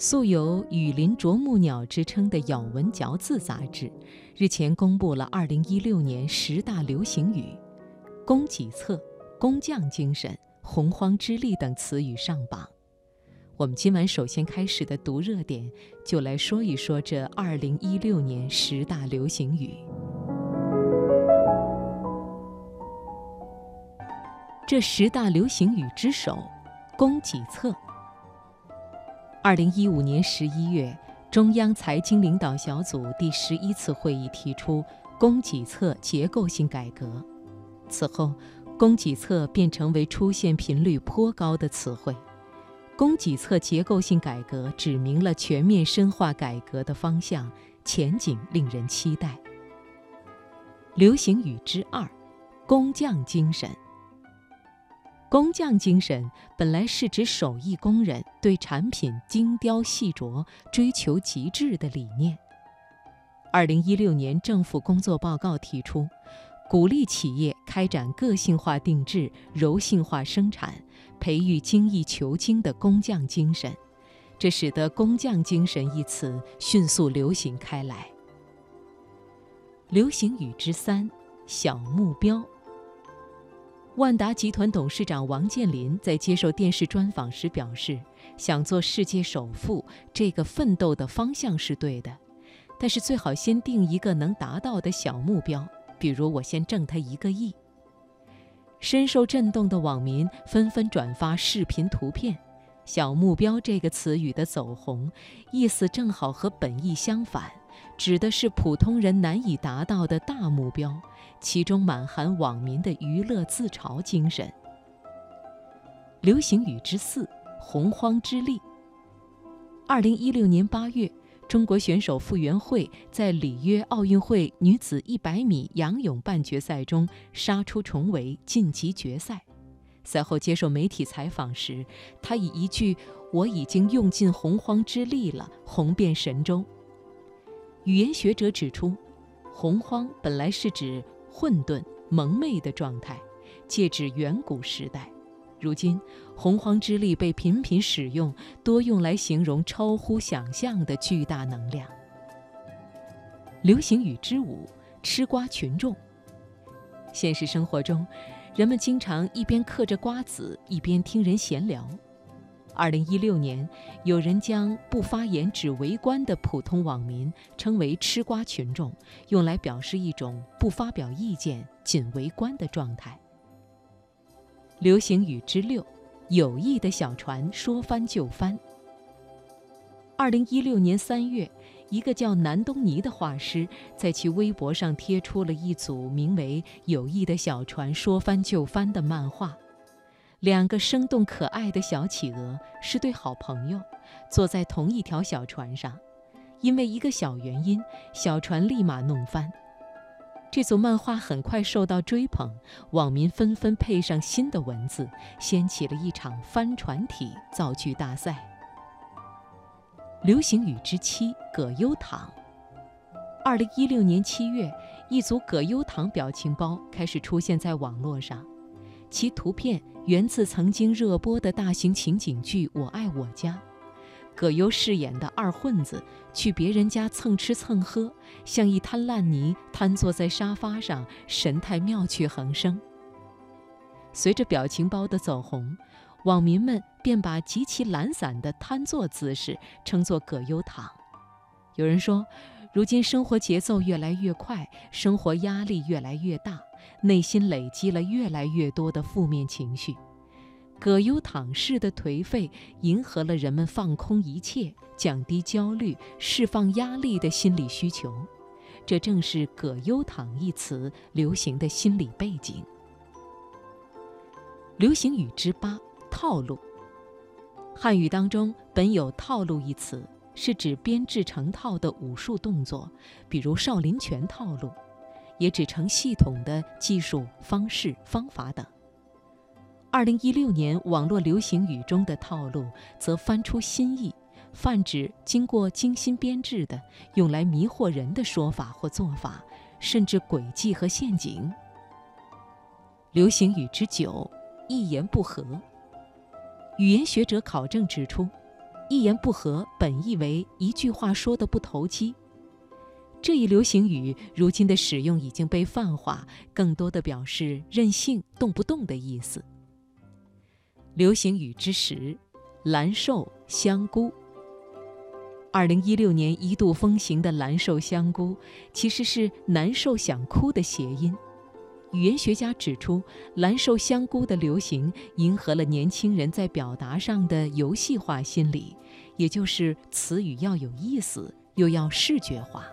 素有“雨林啄木鸟”之称的《咬文嚼字》杂志，日前公布了2016年十大流行语，“供给侧”“工匠精神”“洪荒之力”等词语上榜。我们今晚首先开始的读热点，就来说一说这2016年十大流行语。这十大流行语之首，“供给侧”。二零一五年十一月，中央财经领导小组第十一次会议提出供给侧结构性改革。此后，供给侧便成为出现频率颇高的词汇。供给侧结构性改革指明了全面深化改革的方向，前景令人期待。流行语之二，工匠精神。工匠精神本来是指手艺工人对产品精雕细琢、追求极致的理念。二零一六年政府工作报告提出，鼓励企业开展个性化定制、柔性化生产，培育精益求精的工匠精神，这使得“工匠精神”一词迅速流行开来。流行语之三：小目标。万达集团董事长王健林在接受电视专访时表示：“想做世界首富，这个奋斗的方向是对的，但是最好先定一个能达到的小目标，比如我先挣他一个亿。”深受震动的网民纷纷转发视频图片，“小目标”这个词语的走红，意思正好和本意相反，指的是普通人难以达到的大目标。其中满含网民的娱乐自嘲精神。流行语之四：洪荒之力。二零一六年八月，中国选手傅园慧在里约奥运会女子一百米仰泳半决赛中杀出重围，晋级决赛。赛后接受媒体采访时，她以一句“我已经用尽洪荒之力了”红遍神州。语言学者指出，洪荒本来是指。混沌蒙昧的状态，借指远古时代。如今，洪荒之力被频频使用，多用来形容超乎想象的巨大能量。流行语之五：吃瓜群众。现实生活中，人们经常一边嗑着瓜子，一边听人闲聊。二零一六年，有人将不发言只围观的普通网民称为“吃瓜群众”，用来表示一种不发表意见、仅围观的状态。流行语之六：有意的小船说翻就翻。二零一六年三月，一个叫南东尼的画师在其微博上贴出了一组名为《有意的小船说翻就翻》的漫画。两个生动可爱的小企鹅是对好朋友，坐在同一条小船上，因为一个小原因，小船立马弄翻。这组漫画很快受到追捧，网民纷纷配上新的文字，掀起了一场翻船体造句大赛。流行语之七：葛优躺。二零一六年七月，一组葛优躺表情包开始出现在网络上。其图片源自曾经热播的大型情景剧《我爱我家》，葛优饰演的二混子去别人家蹭吃蹭喝，像一滩烂泥瘫坐在沙发上，神态妙趣横生。随着表情包的走红，网民们便把极其懒散的瘫坐姿势称作“葛优躺”。有人说，如今生活节奏越来越快，生活压力越来越大。内心累积了越来越多的负面情绪，葛优躺式的颓废迎合了人们放空一切、降低焦虑、释放压力的心理需求。这正是“葛优躺”一词流行的心理背景。流行语之八：套路。汉语当中本有“套路”一词，是指编制成套的武术动作，比如少林拳套路。也指成系统的技术方式方法等。二零一六年网络流行语中的套路，则翻出新意，泛指经过精心编制的、用来迷惑人的说法或做法，甚至诡计和陷阱。流行语之九，一言不合。语言学者考证指出，一言不合本意为一句话说的不投机。这一流行语如今的使用已经被泛化，更多的表示任性、动不动的意思。流行语之十，蓝瘦香菇。二零一六年一度风行的“蓝瘦香菇”，其实是“难受想哭”的谐音。语言学家指出，“蓝瘦香菇”的流行迎合了年轻人在表达上的游戏化心理，也就是词语要有意思，又要视觉化。